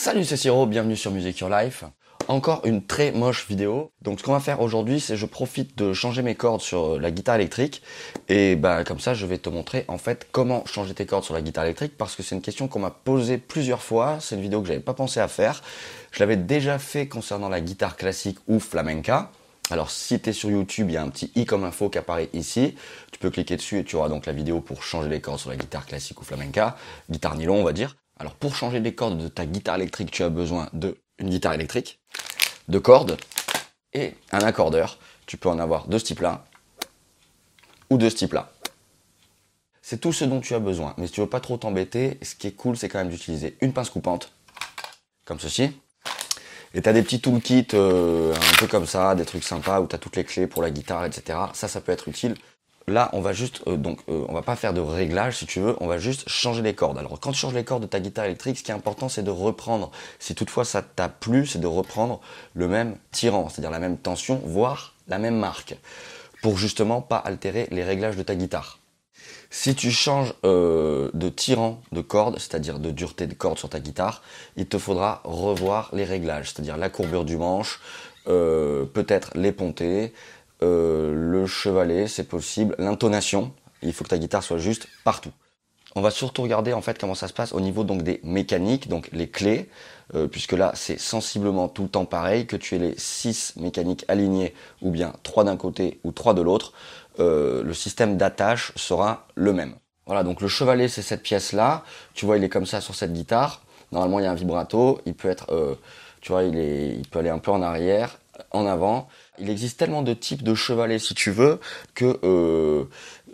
Salut c'est Siro, bienvenue sur Music Your Life. Encore une très moche vidéo. Donc ce qu'on va faire aujourd'hui c'est je profite de changer mes cordes sur la guitare électrique et bah comme ça je vais te montrer en fait comment changer tes cordes sur la guitare électrique parce que c'est une question qu'on m'a posée plusieurs fois, c'est une vidéo que j'avais pas pensé à faire. Je l'avais déjà fait concernant la guitare classique ou flamenca. Alors si tu es sur YouTube, il y a un petit i comme info qui apparaît ici. Tu peux cliquer dessus et tu auras donc la vidéo pour changer les cordes sur la guitare classique ou flamenca, guitare nylon on va dire. Alors pour changer les cordes de ta guitare électrique, tu as besoin de une guitare électrique, de cordes et un accordeur. Tu peux en avoir de ce type-là ou de ce type-là. C'est tout ce dont tu as besoin. Mais si tu veux pas trop t'embêter, ce qui est cool, c'est quand même d'utiliser une pince coupante, comme ceci. Et tu as des petits toolkits euh, un peu comme ça, des trucs sympas où tu as toutes les clés pour la guitare, etc. Ça, ça peut être utile. Là, on va juste, euh, donc, euh, on va pas faire de réglage si tu veux, on va juste changer les cordes. Alors, quand tu changes les cordes de ta guitare électrique, ce qui est important, c'est de reprendre. Si toutefois ça t'a plu, c'est de reprendre le même tirant, c'est-à-dire la même tension, voire la même marque, pour justement pas altérer les réglages de ta guitare. Si tu changes euh, de tirant de corde, c'est-à-dire de dureté de corde sur ta guitare, il te faudra revoir les réglages, c'est-à-dire la courbure du manche, peut-être les pontées, euh, le chevalet, c'est possible, l'intonation, il faut que ta guitare soit juste partout. On va surtout regarder en fait comment ça se passe au niveau donc des mécaniques, donc les clés, euh, puisque là c'est sensiblement tout le temps pareil, que tu aies les 6 mécaniques alignées ou bien 3 d'un côté ou 3 de l'autre, euh, le système d'attache sera le même. Voilà, donc le chevalet c'est cette pièce là, tu vois il est comme ça sur cette guitare, normalement il y a un vibrato, il peut être, tu vois il peut aller un peu en arrière, en avant, il existe tellement de types de chevalets si tu veux que euh,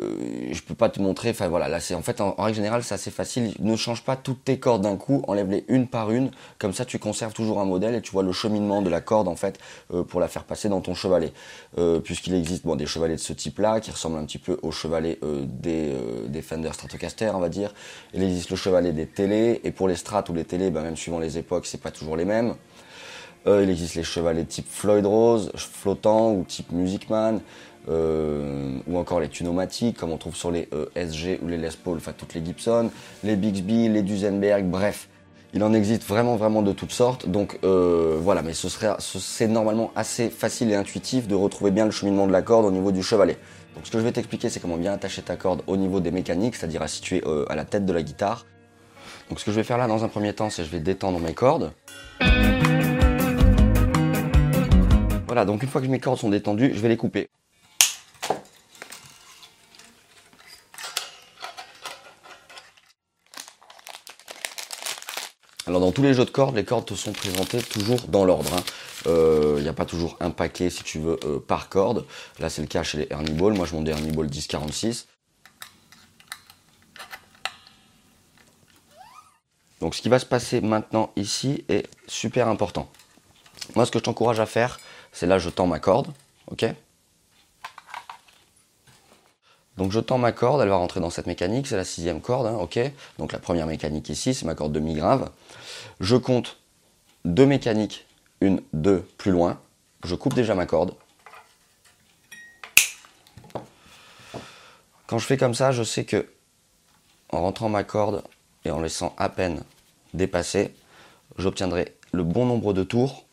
euh, je peux pas te montrer. Enfin voilà, là c'est en fait en, règle générale c'est assez facile. Ne change pas toutes tes cordes d'un coup, enlève-les une par une. Comme ça tu conserves toujours un modèle et tu vois le cheminement de la corde en fait euh, pour la faire passer dans ton chevalet. Euh, puisqu'il existe bon des chevalets de ce type-là qui ressemblent un petit peu au chevalet des, des Fender Stratocaster on va dire. Il existe le chevalet des télés et pour les Strat ou les télés, ben, même suivant les époques, c'est pas toujours les mêmes. Euh, il existe les chevalets type Floyd Rose, flottant ou type Music Man, euh, ou encore les tunomatiques, comme on trouve sur les euh, SG ou les Les Paul, enfin toutes les Gibson, les Bixby, les Duesenberg, bref. Il en existe vraiment vraiment de toutes sortes, donc voilà, mais ce serait, c'est normalement assez facile et intuitif de retrouver bien le cheminement de la corde au niveau du chevalet. Donc ce que je vais t'expliquer, c'est comment bien attacher ta corde au niveau des mécaniques, c'est-à-dire à situer à la tête de la guitare. Donc ce que je vais faire là dans un premier temps, c'est je vais détendre mes cordes. Voilà, donc une fois que mes cordes sont détendues, je vais les couper. Alors dans tous les jeux de cordes, les cordes te sont présentées toujours dans l'ordre. Il hein. n'y euh, a pas toujours un paquet, si tu veux, euh, par corde. Là, c'est le cas chez les Ernie Ball. Moi, je monte des Ernie Ball 1046. Donc ce qui va se passer maintenant ici est super important. Moi, ce que je t'encourage à faire, c'est là je tends ma corde, ok donc je tends ma corde, elle va rentrer dans cette mécanique, c'est la sixième corde, hein, ok Donc la première mécanique ici, c'est ma corde de mi grave. Je compte deux mécaniques, une, deux, plus loin. Je coupe déjà ma corde. Quand je fais comme ça, je sais que en rentrant ma corde et en laissant à peine dépasser, j'obtiendrai le bon nombre de tours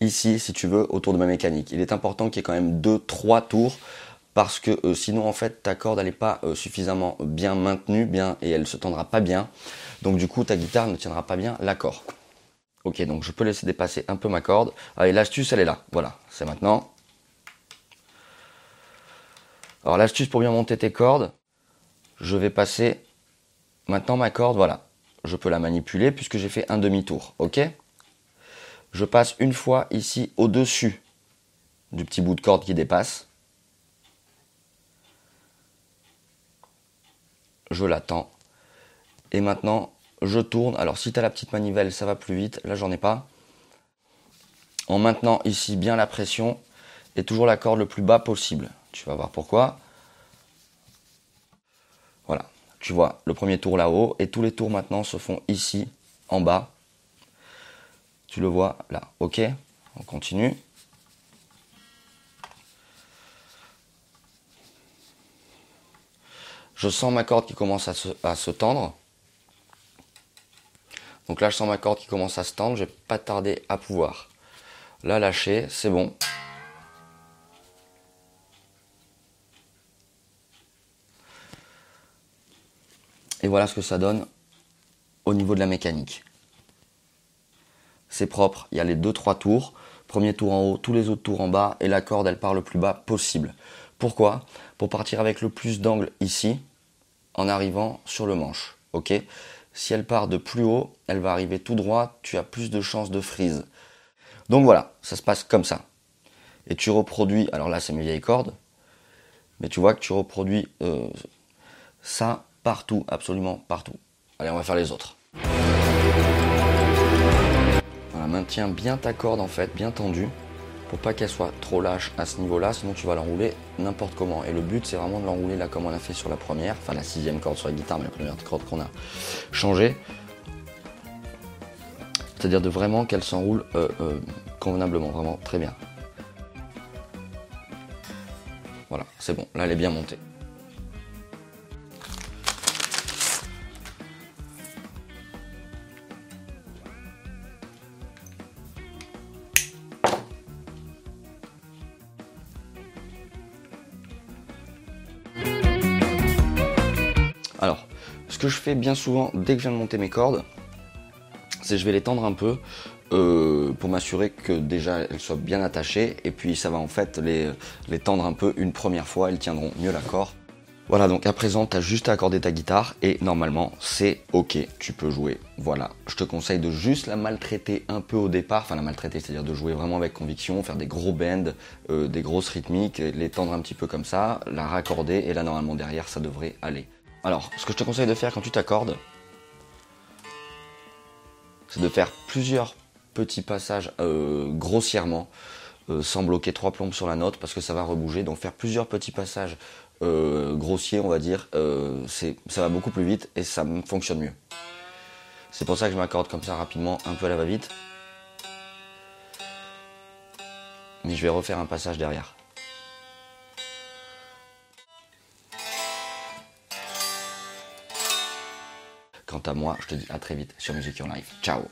ici, si tu veux, autour de ma mécanique. Il est important qu'il y ait quand même 2-3 tours parce que euh, sinon en fait ta corde elle n'est pas euh, suffisamment bien maintenue bien et elle se tendra pas bien. Donc du coup ta guitare ne tiendra pas bien l'accord. Ok donc je peux laisser dépasser un peu ma corde. Allez l'astuce elle est là. Voilà, c'est maintenant. Alors l'astuce pour bien monter tes cordes, je vais passer maintenant ma corde, voilà. Je peux la manipuler puisque j'ai fait un demi-tour, ok? Je passe une fois ici au-dessus du petit bout de corde qui dépasse. Je l'attends. Et maintenant, je tourne. Alors si tu as la petite manivelle, ça va plus vite. Là, j'en ai pas. En maintenant ici bien la pression et toujours la corde le plus bas possible. Tu vas voir pourquoi. Voilà. Tu vois le premier tour là-haut et tous les tours maintenant se font ici en bas tu le vois là. Ok, on continue. Je sens ma corde qui commence à se, tendre. Donc là, je sens ma corde qui commence à se tendre, je vais pas tarder à pouvoir la lâcher, c'est bon. Et voilà ce que ça donne au niveau de la mécanique. C'est propre, il y a les deux trois tours, premier tour en haut, tous les autres tours en bas et la corde elle part le plus bas possible. Pourquoi? Pour partir avec le plus d'angle ici en arrivant sur le manche. OK? Si elle part de plus haut, elle va arriver tout droit, tu as plus de chances de frise. Donc voilà, ça se passe comme ça. Et tu reproduis, alors là c'est mes vieilles cordes, mais tu vois que tu reproduis euh, ça partout, absolument partout. Allez, on va faire les autres. Maintiens bien ta corde en fait, bien tendue, pour pas qu'elle soit trop lâche à ce niveau-là, sinon tu vas l'enrouler n'importe comment. Et le but c'est vraiment de l'enrouler là comme on a fait sur la première, enfin la sixième corde sur la guitare, mais la première corde qu'on a changée. C'est-à-dire de vraiment qu'elle s'enroule euh, euh, convenablement, vraiment très bien. Voilà, c'est bon, là elle est bien montée. Ce que je fais bien souvent dès que je viens de monter mes cordes, c'est je vais les tendre un peu euh, pour m'assurer que déjà elles soient bien attachées et puis ça va en fait les, tendre un peu une première fois, elles tiendront mieux l'accord. Voilà, donc à présent, tu as juste à accorder ta guitare et normalement, c'est ok, tu peux jouer. Voilà, je te conseille de juste la maltraiter un peu au départ, enfin la maltraiter, c'est-à-dire de jouer vraiment avec conviction, faire des gros bends, euh, des grosses rythmiques, les tendre un petit peu comme ça, la raccorder et là normalement derrière, ça devrait aller. Alors, ce que je te conseille de faire quand tu t'accordes, c'est de faire plusieurs petits passages euh, grossièrement, euh, sans bloquer trois plombes sur la note parce que ça va rebouger. Donc faire plusieurs petits passages euh, grossiers, on va dire, ça va beaucoup plus vite et ça fonctionne mieux. C'est pour ça que je m'accorde comme ça rapidement, un peu à la va-vite. Mais je vais refaire un passage derrière. Quant à moi, je te dis à très vite sur Music Your Life. Ciao